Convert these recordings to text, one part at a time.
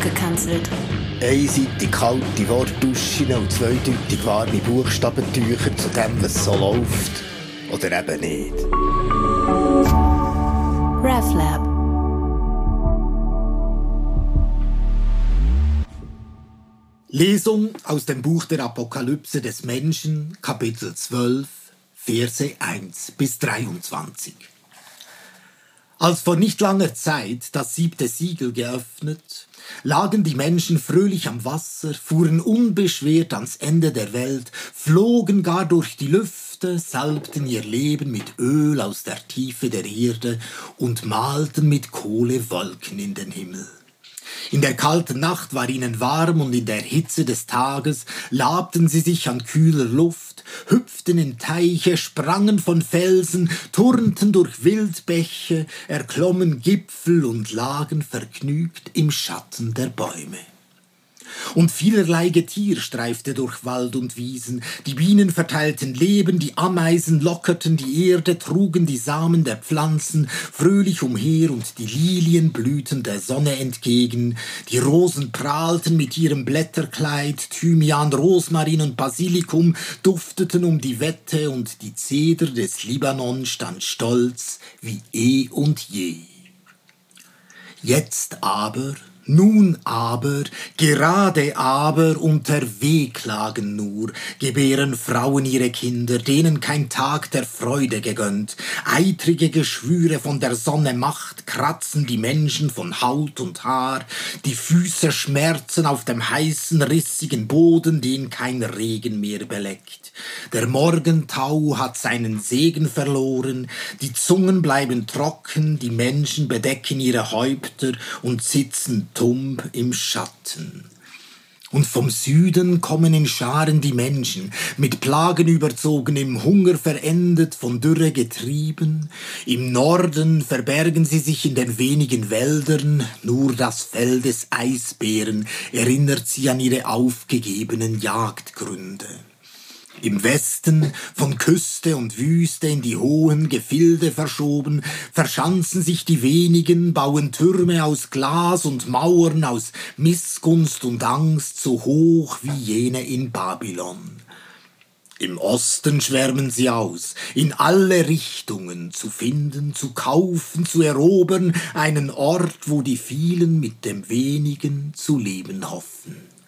abgekanzelt. Einseitig kalte Wortduschen und zweideutig warme Buchstabentücher zu dem, was so läuft. Oder eben nicht. RefLab. Lesung aus dem Buch der Apokalypse des Menschen, Kapitel 12, Verse 1 bis 23. Als vor nicht langer Zeit das siebte Siegel geöffnet, lagen die Menschen fröhlich am Wasser, fuhren unbeschwert ans Ende der Welt, flogen gar durch die Lüfte, salbten ihr Leben mit Öl aus der Tiefe der Erde und malten mit Kohle Wolken in den Himmel. In der kalten Nacht war ihnen warm und in der Hitze des Tages labten sie sich an kühler Luft, hüpften in Teiche, sprangen von Felsen, turnten durch Wildbäche, erklommen Gipfel und lagen vergnügt im Schatten der Bäume. Und vielerlei Getier streifte durch Wald und Wiesen, die Bienen verteilten Leben, die Ameisen lockerten die Erde, trugen die Samen der Pflanzen fröhlich umher und die Lilien blühten der Sonne entgegen, die Rosen prahlten mit ihrem Blätterkleid, Thymian, Rosmarin und Basilikum dufteten um die Wette und die Zeder des Libanon stand stolz wie eh und je. Jetzt aber nun aber, gerade aber unter Wehklagen nur, gebären Frauen ihre Kinder, denen kein Tag der Freude gegönnt. Eitrige Geschwüre von der Sonne Macht kratzen die Menschen von Haut und Haar, die Füße schmerzen auf dem heißen, rissigen Boden, den kein Regen mehr beleckt. Der Morgentau hat seinen Segen verloren, die Zungen bleiben trocken, die Menschen bedecken ihre Häupter und sitzen tump im Schatten. Und vom Süden kommen in Scharen die Menschen, mit Plagen überzogen, im Hunger verendet, von Dürre getrieben. Im Norden verbergen sie sich in den wenigen Wäldern, nur das Fell des Eisbären erinnert sie an ihre aufgegebenen Jagdgründe. Im Westen, von Küste und Wüste in die hohen Gefilde verschoben, verschanzen sich die wenigen, bauen Türme aus Glas und Mauern aus Missgunst und Angst so hoch wie jene in Babylon. Im Osten schwärmen sie aus, in alle Richtungen zu finden, zu kaufen, zu erobern, einen Ort, wo die vielen mit dem wenigen zu leben hoffen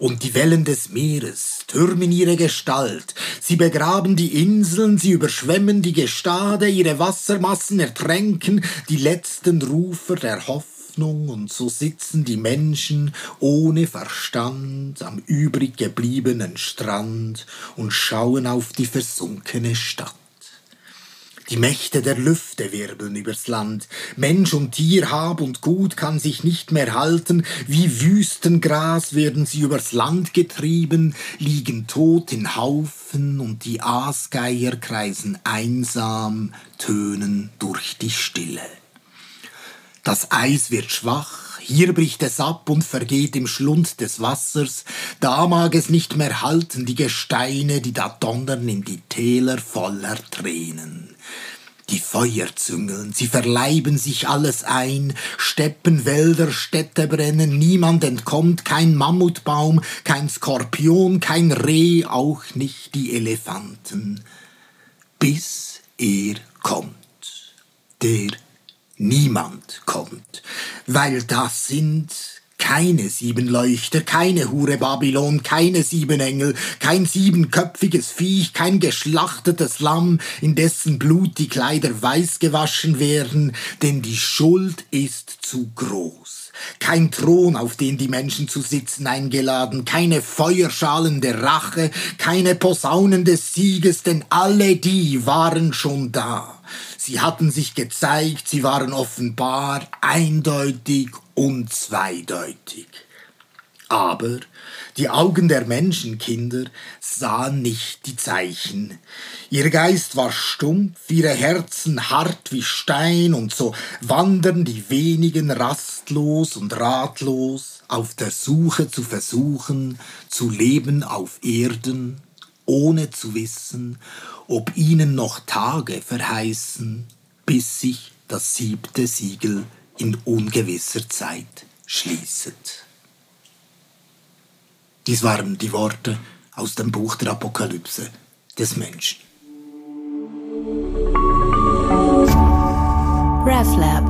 und die Wellen des Meeres türmen ihre Gestalt, sie begraben die Inseln, sie überschwemmen die Gestade, ihre Wassermassen ertränken die letzten Rufer der Hoffnung, und so sitzen die Menschen ohne Verstand am übrig gebliebenen Strand und schauen auf die versunkene Stadt. Die Mächte der Lüfte wirbeln übers Land. Mensch und Tier, Hab und Gut kann sich nicht mehr halten. Wie Wüstengras werden sie übers Land getrieben, liegen tot in Haufen und die Aasgeier kreisen einsam, tönen durch die Stille. Das Eis wird schwach, hier bricht es ab und vergeht im Schlund des Wassers, da mag es nicht mehr halten, die Gesteine, die da donnern in die Täler voller Tränen. Die Feuer züngeln, sie verleiben sich alles ein, Steppen, Wälder, Städte brennen, niemand entkommt, kein Mammutbaum, kein Skorpion, kein Reh, auch nicht die Elefanten, bis er kommt, der niemand kommt, weil das sind keine sieben Leuchter, keine Hure Babylon, keine sieben Engel, kein siebenköpfiges Viech, kein geschlachtetes Lamm, in dessen Blut die Kleider weiß gewaschen werden, denn die Schuld ist zu groß. Kein Thron, auf den die Menschen zu sitzen eingeladen, keine Feuerschalen der Rache, keine Posaunen des Sieges, denn alle die waren schon da. Sie hatten sich gezeigt, sie waren offenbar, eindeutig und zweideutig. Aber die Augen der Menschenkinder sahen nicht die Zeichen. Ihr Geist war stumpf, ihre Herzen hart wie Stein, und so wandern die wenigen rastlos und ratlos auf der Suche zu versuchen, zu leben auf Erden, ohne zu wissen, ob ihnen noch Tage verheißen, bis sich das siebte Siegel in ungewisser Zeit schließet. Dies waren die Worte aus dem Buch der Apokalypse des Menschen. RefLab